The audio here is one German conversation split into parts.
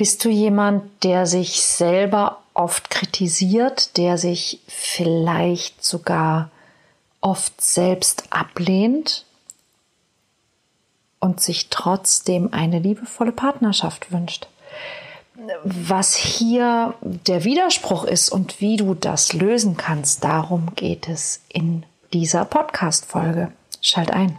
Bist du jemand, der sich selber oft kritisiert, der sich vielleicht sogar oft selbst ablehnt und sich trotzdem eine liebevolle Partnerschaft wünscht? Was hier der Widerspruch ist und wie du das lösen kannst, darum geht es in dieser Podcast-Folge. Schalt ein.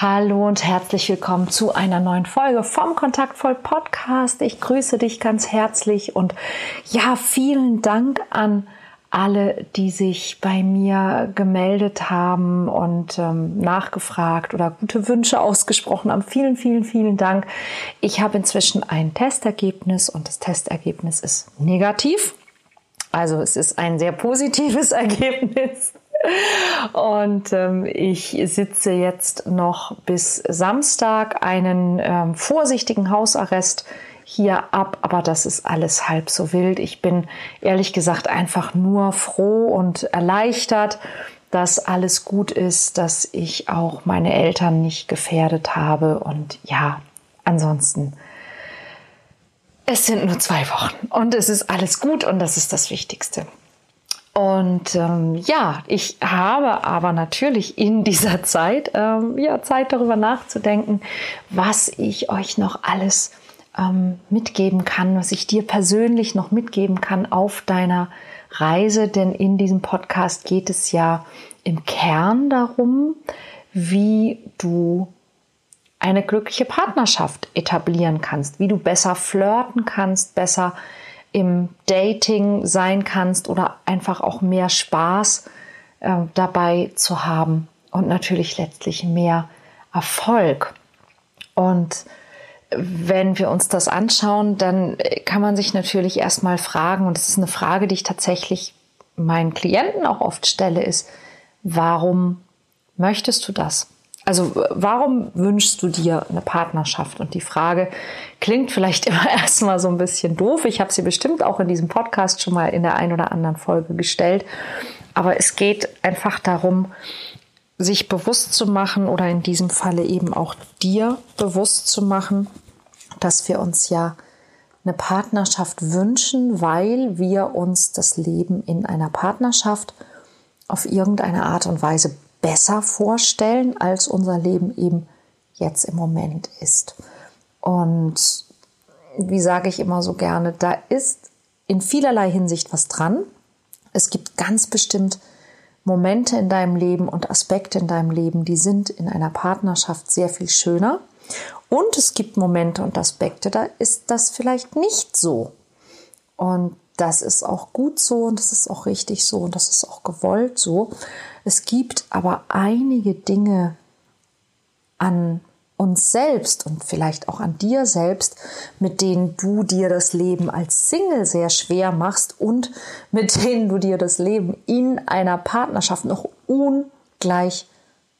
Hallo und herzlich willkommen zu einer neuen Folge vom Kontaktvoll Podcast. Ich grüße dich ganz herzlich und ja, vielen Dank an alle, die sich bei mir gemeldet haben und ähm, nachgefragt oder gute Wünsche ausgesprochen haben. Vielen, vielen, vielen Dank. Ich habe inzwischen ein Testergebnis und das Testergebnis ist negativ. Also es ist ein sehr positives Ergebnis. Und ähm, ich sitze jetzt noch bis Samstag einen ähm, vorsichtigen Hausarrest hier ab, aber das ist alles halb so wild. Ich bin ehrlich gesagt einfach nur froh und erleichtert, dass alles gut ist, dass ich auch meine Eltern nicht gefährdet habe und ja, ansonsten. Es sind nur zwei Wochen und es ist alles gut und das ist das Wichtigste. Und ähm, ja, ich habe aber natürlich in dieser Zeit ähm, ja Zeit darüber nachzudenken, was ich euch noch alles ähm, mitgeben kann, was ich dir persönlich noch mitgeben kann auf deiner Reise. Denn in diesem Podcast geht es ja im Kern darum, wie du eine glückliche Partnerschaft etablieren kannst, wie du besser flirten kannst, besser im Dating sein kannst oder einfach auch mehr Spaß äh, dabei zu haben und natürlich letztlich mehr Erfolg. Und wenn wir uns das anschauen, dann kann man sich natürlich erstmal fragen, und das ist eine Frage, die ich tatsächlich meinen Klienten auch oft stelle, ist, warum möchtest du das? Also warum wünschst du dir eine Partnerschaft? Und die Frage klingt vielleicht immer erstmal so ein bisschen doof. Ich habe sie bestimmt auch in diesem Podcast schon mal in der einen oder anderen Folge gestellt. Aber es geht einfach darum, sich bewusst zu machen oder in diesem Falle eben auch dir bewusst zu machen, dass wir uns ja eine Partnerschaft wünschen, weil wir uns das Leben in einer Partnerschaft auf irgendeine Art und Weise besser vorstellen, als unser Leben eben jetzt im Moment ist. Und wie sage ich immer so gerne, da ist in vielerlei Hinsicht was dran. Es gibt ganz bestimmt Momente in deinem Leben und Aspekte in deinem Leben, die sind in einer Partnerschaft sehr viel schöner. Und es gibt Momente und Aspekte, da ist das vielleicht nicht so. Und das ist auch gut so und das ist auch richtig so und das ist auch gewollt so. Es gibt aber einige Dinge an uns selbst und vielleicht auch an dir selbst, mit denen du dir das Leben als Single sehr schwer machst und mit denen du dir das Leben in einer Partnerschaft noch ungleich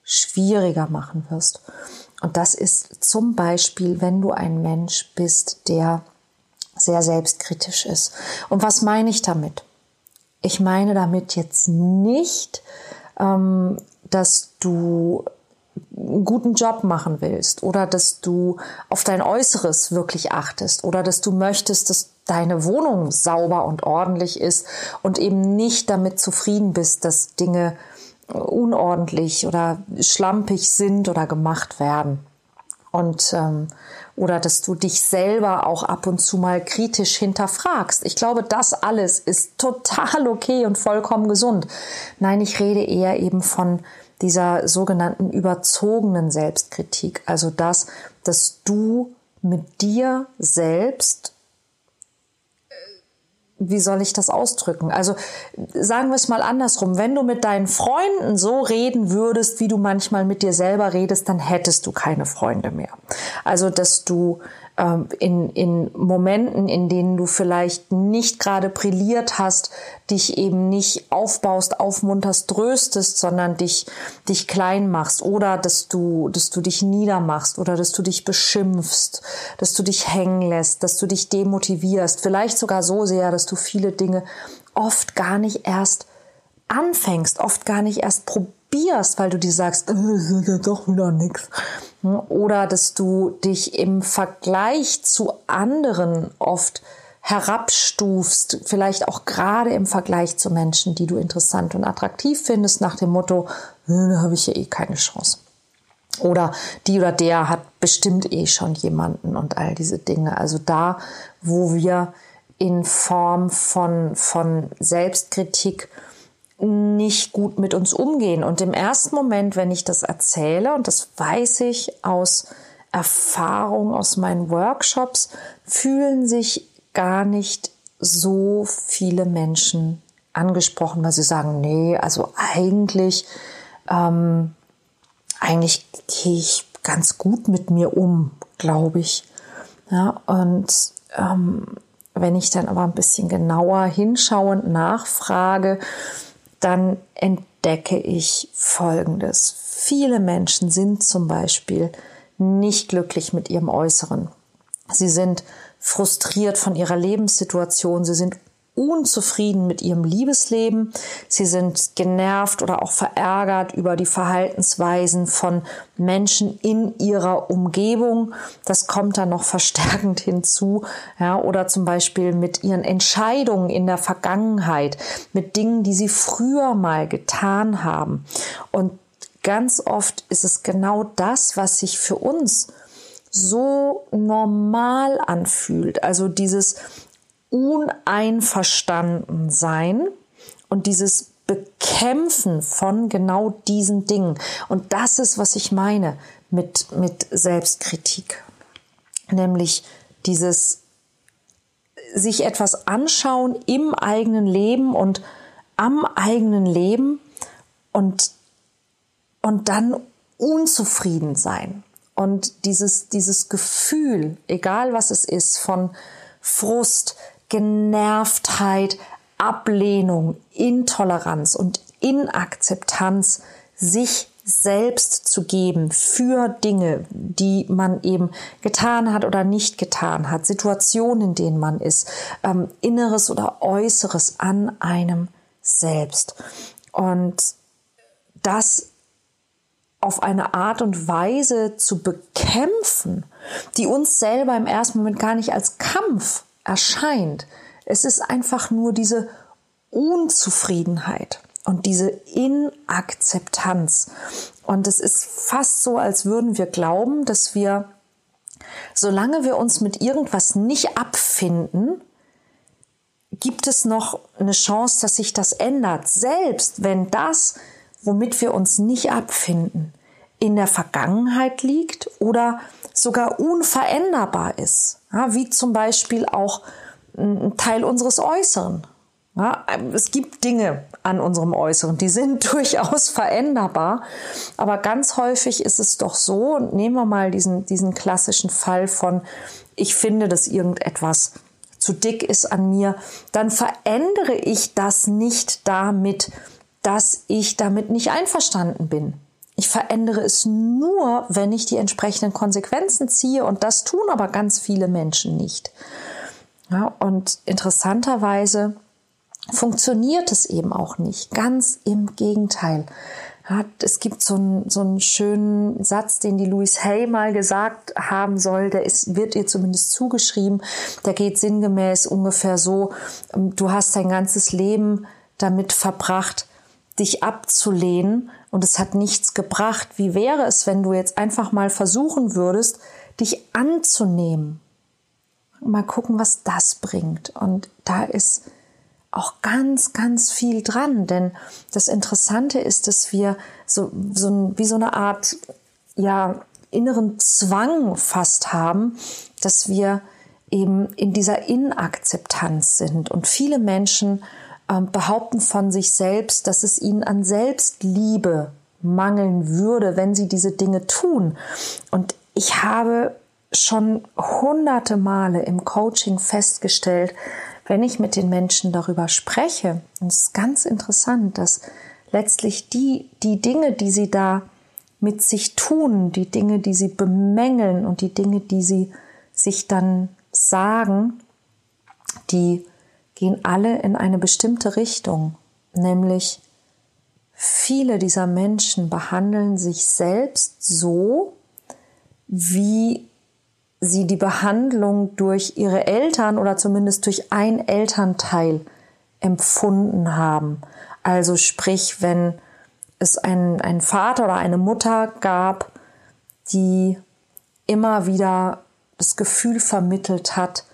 schwieriger machen wirst. Und das ist zum Beispiel, wenn du ein Mensch bist, der sehr selbstkritisch ist. Und was meine ich damit? Ich meine damit jetzt nicht, ähm, dass du einen guten Job machen willst oder dass du auf dein Äußeres wirklich achtest oder dass du möchtest, dass deine Wohnung sauber und ordentlich ist und eben nicht damit zufrieden bist, dass Dinge unordentlich oder schlampig sind oder gemacht werden. Und ähm, oder dass du dich selber auch ab und zu mal kritisch hinterfragst. Ich glaube, das alles ist total okay und vollkommen gesund. Nein, ich rede eher eben von dieser sogenannten überzogenen Selbstkritik. Also das, dass du mit dir selbst wie soll ich das ausdrücken? Also sagen wir es mal andersrum. Wenn du mit deinen Freunden so reden würdest, wie du manchmal mit dir selber redest, dann hättest du keine Freunde mehr. Also dass du in, in Momenten, in denen du vielleicht nicht gerade brilliert hast, dich eben nicht aufbaust, aufmunterst, tröstest, sondern dich, dich klein machst oder dass du, dass du dich niedermachst oder dass du dich beschimpfst, dass du dich hängen lässt, dass du dich demotivierst, vielleicht sogar so sehr, dass du viele Dinge oft gar nicht erst anfängst, oft gar nicht erst probierst, weil du dir sagst, äh, ist ja doch wieder nichts. Oder dass du dich im Vergleich zu anderen oft herabstufst, vielleicht auch gerade im Vergleich zu Menschen, die du interessant und attraktiv findest, nach dem Motto, äh, da habe ich ja eh keine Chance. Oder die oder der hat bestimmt eh schon jemanden und all diese Dinge. Also da, wo wir in Form von, von Selbstkritik nicht gut mit uns umgehen. Und im ersten Moment, wenn ich das erzähle, und das weiß ich aus Erfahrung aus meinen Workshops, fühlen sich gar nicht so viele Menschen angesprochen, weil sie sagen, nee, also eigentlich, ähm, eigentlich gehe ich ganz gut mit mir um, glaube ich. Ja, und ähm, wenn ich dann aber ein bisschen genauer hinschaue und nachfrage, dann entdecke ich Folgendes. Viele Menschen sind zum Beispiel nicht glücklich mit ihrem Äußeren. Sie sind frustriert von ihrer Lebenssituation, sie sind unzufrieden mit ihrem Liebesleben, sie sind genervt oder auch verärgert über die Verhaltensweisen von Menschen in ihrer Umgebung. Das kommt dann noch verstärkend hinzu, ja, oder zum Beispiel mit ihren Entscheidungen in der Vergangenheit, mit Dingen, die sie früher mal getan haben. Und ganz oft ist es genau das, was sich für uns so normal anfühlt. Also dieses uneinverstanden sein und dieses Bekämpfen von genau diesen Dingen. Und das ist, was ich meine mit, mit Selbstkritik. Nämlich dieses sich etwas anschauen im eigenen Leben und am eigenen Leben und, und dann unzufrieden sein. Und dieses, dieses Gefühl, egal was es ist, von Frust, Genervtheit, Ablehnung, Intoleranz und Inakzeptanz sich selbst zu geben für Dinge, die man eben getan hat oder nicht getan hat, Situationen, in denen man ist, ähm, Inneres oder Äußeres an einem selbst. Und das auf eine Art und Weise zu bekämpfen, die uns selber im ersten Moment gar nicht als Kampf erscheint. Es ist einfach nur diese Unzufriedenheit und diese Inakzeptanz. Und es ist fast so, als würden wir glauben, dass wir, solange wir uns mit irgendwas nicht abfinden, gibt es noch eine Chance, dass sich das ändert. Selbst wenn das, womit wir uns nicht abfinden, in der Vergangenheit liegt oder sogar unveränderbar ist. Ja, wie zum Beispiel auch ein Teil unseres Äußeren. Ja, es gibt Dinge an unserem Äußeren, die sind durchaus veränderbar, aber ganz häufig ist es doch so, nehmen wir mal diesen, diesen klassischen Fall von, ich finde, dass irgendetwas zu dick ist an mir, dann verändere ich das nicht damit, dass ich damit nicht einverstanden bin. Ich verändere es nur, wenn ich die entsprechenden Konsequenzen ziehe und das tun aber ganz viele Menschen nicht. Ja, und interessanterweise funktioniert es eben auch nicht. Ganz im Gegenteil. Ja, es gibt so einen, so einen schönen Satz, den die Louise Hay mal gesagt haben soll, der ist, wird ihr zumindest zugeschrieben. Der geht sinngemäß ungefähr so, ähm, du hast dein ganzes Leben damit verbracht, dich abzulehnen und es hat nichts gebracht. Wie wäre es, wenn du jetzt einfach mal versuchen würdest, dich anzunehmen? Mal gucken, was das bringt. Und da ist auch ganz, ganz viel dran, denn das Interessante ist, dass wir so, so wie so eine Art, ja, inneren Zwang fast haben, dass wir eben in dieser Inakzeptanz sind. Und viele Menschen ähm, behaupten von sich selbst, dass es ihnen an Selbstliebe mangeln würde, wenn sie diese Dinge tun. Und ich habe schon hunderte Male im Coaching festgestellt, wenn ich mit den Menschen darüber spreche, und es ist ganz interessant, dass letztlich die, die Dinge, die sie da mit sich tun, die Dinge, die sie bemängeln und die Dinge, die sie sich dann sagen, die gehen alle in eine bestimmte Richtung, nämlich viele dieser Menschen behandeln sich selbst so, wie sie die Behandlung durch ihre Eltern oder zumindest durch ein Elternteil empfunden haben. Also sprich, wenn es einen, einen Vater oder eine Mutter gab, die immer wieder das Gefühl vermittelt hat,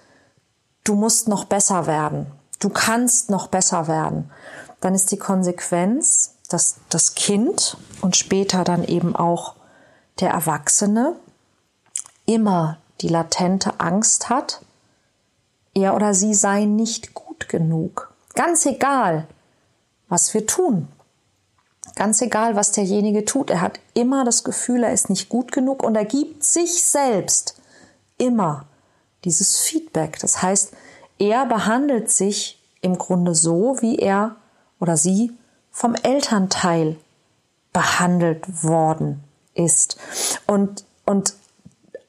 du musst noch besser werden, du kannst noch besser werden, dann ist die Konsequenz, dass das Kind und später dann eben auch der Erwachsene immer die latente Angst hat, er oder sie sei nicht gut genug. Ganz egal, was wir tun. Ganz egal, was derjenige tut. Er hat immer das Gefühl, er ist nicht gut genug und er gibt sich selbst immer dieses Feedback. Das heißt, er behandelt sich im Grunde so, wie er oder sie vom Elternteil behandelt worden ist. Und, und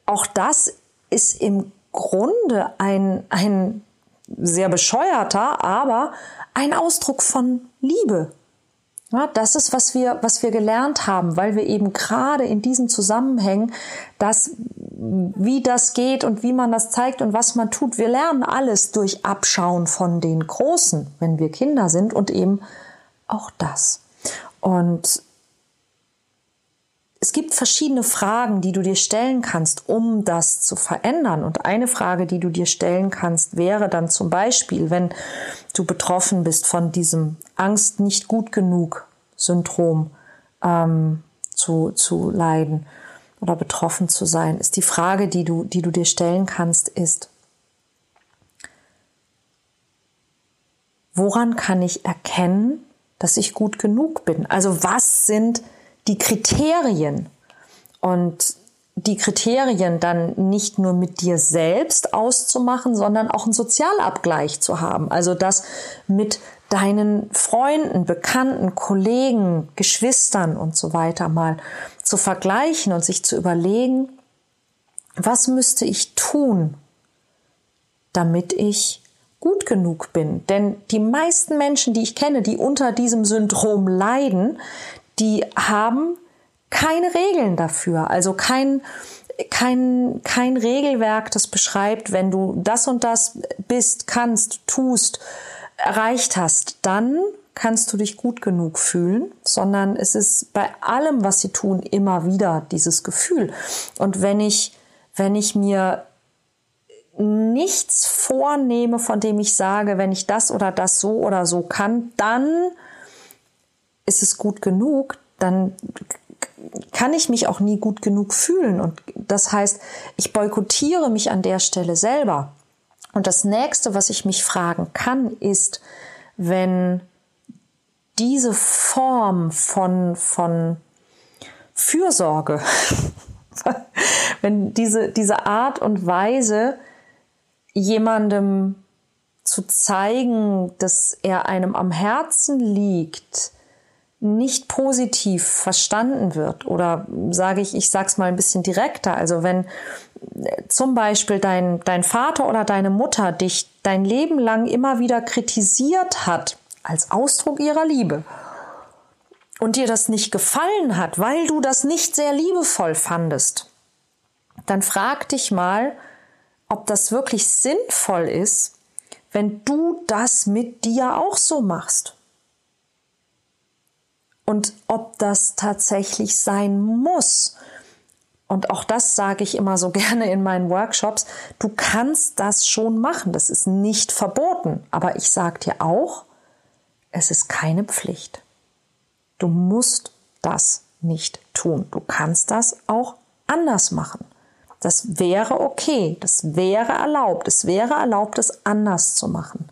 auch das ist im Grunde ein, ein sehr bescheuerter, aber ein Ausdruck von Liebe. Ja, das ist, was wir, was wir gelernt haben, weil wir eben gerade in diesen Zusammenhängen, dass, wie das geht und wie man das zeigt und was man tut, wir lernen alles durch Abschauen von den Großen, wenn wir Kinder sind und eben auch das. Und es gibt verschiedene Fragen, die du dir stellen kannst, um das zu verändern. Und eine Frage, die du dir stellen kannst, wäre dann zum Beispiel, wenn du betroffen bist von diesem Angst nicht gut genug Syndrom ähm, zu, zu leiden oder betroffen zu sein, ist die Frage, die du, die du dir stellen kannst, ist, woran kann ich erkennen, dass ich gut genug bin? Also was sind die Kriterien und die Kriterien dann nicht nur mit dir selbst auszumachen, sondern auch einen Sozialabgleich zu haben. Also das mit deinen Freunden, Bekannten, Kollegen, Geschwistern und so weiter mal zu vergleichen und sich zu überlegen, was müsste ich tun, damit ich gut genug bin. Denn die meisten Menschen, die ich kenne, die unter diesem Syndrom leiden, die haben keine Regeln dafür, also kein, kein, kein Regelwerk, das beschreibt, wenn du das und das bist, kannst, tust, erreicht hast, dann kannst du dich gut genug fühlen, sondern es ist bei allem, was sie tun, immer wieder dieses Gefühl. Und wenn ich, wenn ich mir nichts vornehme, von dem ich sage, wenn ich das oder das so oder so kann, dann ist es gut genug, dann kann ich mich auch nie gut genug fühlen. Und das heißt, ich boykottiere mich an der Stelle selber. Und das nächste, was ich mich fragen kann, ist, wenn diese Form von, von Fürsorge, wenn diese, diese Art und Weise, jemandem zu zeigen, dass er einem am Herzen liegt, nicht positiv verstanden wird oder sage ich, ich sag's mal ein bisschen direkter, also wenn äh, zum Beispiel dein, dein Vater oder deine Mutter dich dein Leben lang immer wieder kritisiert hat als Ausdruck ihrer Liebe und dir das nicht gefallen hat, weil du das nicht sehr liebevoll fandest, dann frag dich mal, ob das wirklich sinnvoll ist, wenn du das mit dir auch so machst und ob das tatsächlich sein muss. Und auch das sage ich immer so gerne in meinen Workshops. Du kannst das schon machen. Das ist nicht verboten. Aber ich sage dir auch, es ist keine Pflicht. Du musst das nicht tun. Du kannst das auch anders machen. Das wäre okay, das wäre erlaubt, es wäre erlaubt, es anders zu machen.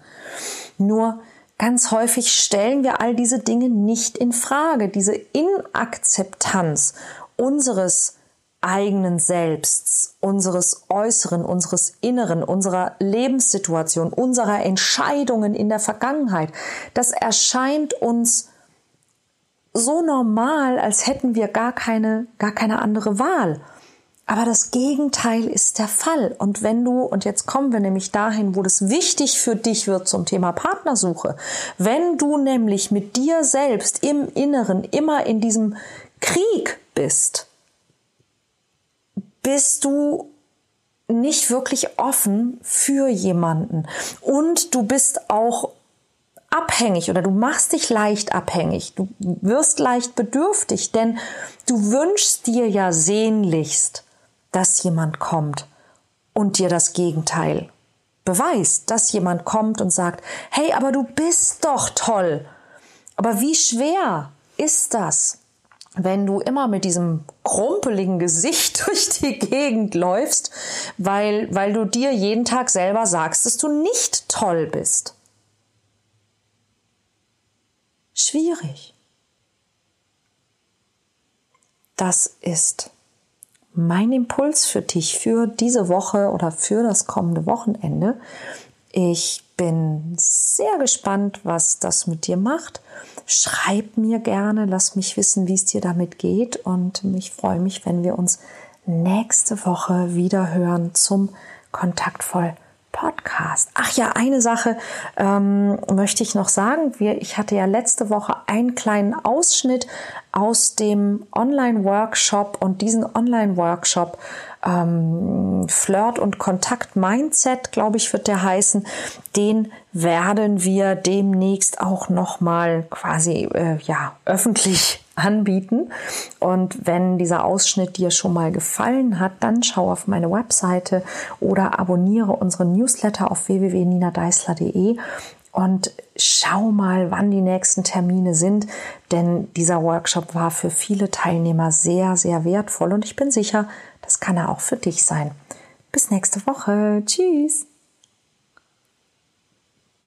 Nur ganz häufig stellen wir all diese Dinge nicht in Frage. Diese Inakzeptanz unseres eigenen Selbsts, unseres Äußeren, unseres Inneren, unserer Lebenssituation, unserer Entscheidungen in der Vergangenheit, das erscheint uns so normal, als hätten wir gar keine, gar keine andere Wahl. Aber das Gegenteil ist der Fall. Und wenn du, und jetzt kommen wir nämlich dahin, wo das wichtig für dich wird zum Thema Partnersuche, wenn du nämlich mit dir selbst im Inneren immer in diesem Krieg bist, bist du nicht wirklich offen für jemanden. Und du bist auch abhängig oder du machst dich leicht abhängig. Du wirst leicht bedürftig, denn du wünschst dir ja sehnlichst, dass jemand kommt und dir das Gegenteil beweist, dass jemand kommt und sagt, hey, aber du bist doch toll. Aber wie schwer ist das? wenn du immer mit diesem krumpeligen Gesicht durch die Gegend läufst, weil, weil du dir jeden Tag selber sagst, dass du nicht toll bist. Schwierig. Das ist mein Impuls für dich für diese Woche oder für das kommende Wochenende. Ich bin sehr gespannt, was das mit dir macht. Schreib mir gerne, lass mich wissen, wie es dir damit geht und ich freue mich, wenn wir uns nächste Woche wieder hören zum Kontaktvoll Podcast. Ach ja, eine Sache ähm, möchte ich noch sagen. Wir, ich hatte ja letzte Woche einen kleinen Ausschnitt aus dem Online-Workshop und diesen Online-Workshop ähm, Flirt und Kontakt Mindset, glaube ich, wird der heißen. Den werden wir demnächst auch noch mal quasi äh, ja öffentlich anbieten. Und wenn dieser Ausschnitt dir schon mal gefallen hat, dann schau auf meine Webseite oder abonniere unseren Newsletter auf www.ninadeisler.de und schau mal, wann die nächsten Termine sind, denn dieser Workshop war für viele Teilnehmer sehr, sehr wertvoll und ich bin sicher, das kann er auch für dich sein. Bis nächste Woche. Tschüss.